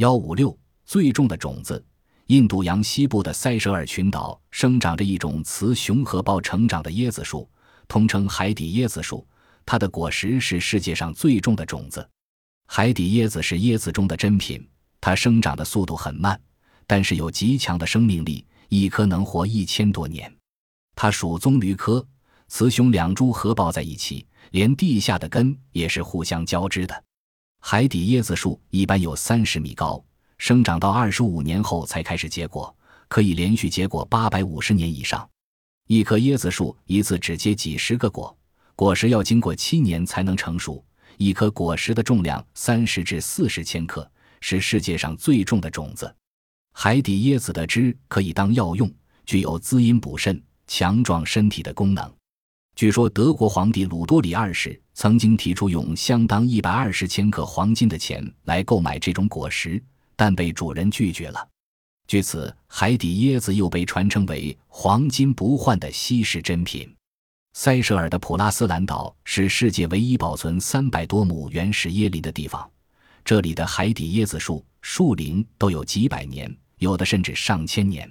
幺五六最重的种子。印度洋西部的塞舌尔群岛生长着一种雌雄合抱成长的椰子树，通称海底椰子树。它的果实是世界上最重的种子。海底椰子是椰子中的珍品，它生长的速度很慢，但是有极强的生命力，一棵能活一千多年。它属棕榈科，雌雄两株合抱在一起，连地下的根也是互相交织的。海底椰子树一般有三十米高。生长到二十五年后才开始结果，可以连续结果八百五十年以上。一棵椰子树一次只结几十个果，果实要经过七年才能成熟。一颗果实的重量三十至四十千克，是世界上最重的种子。海底椰子的汁可以当药用，具有滋阴补肾、强壮身体的功能。据说德国皇帝鲁多里二世曾经提出用相当一百二十千克黄金的钱来购买这种果实。但被主人拒绝了。据此，海底椰子又被传称为“黄金不换”的稀世珍品。塞舌尔的普拉斯兰岛是世界唯一保存三百多亩原始椰林的地方。这里的海底椰子树树龄都有几百年，有的甚至上千年。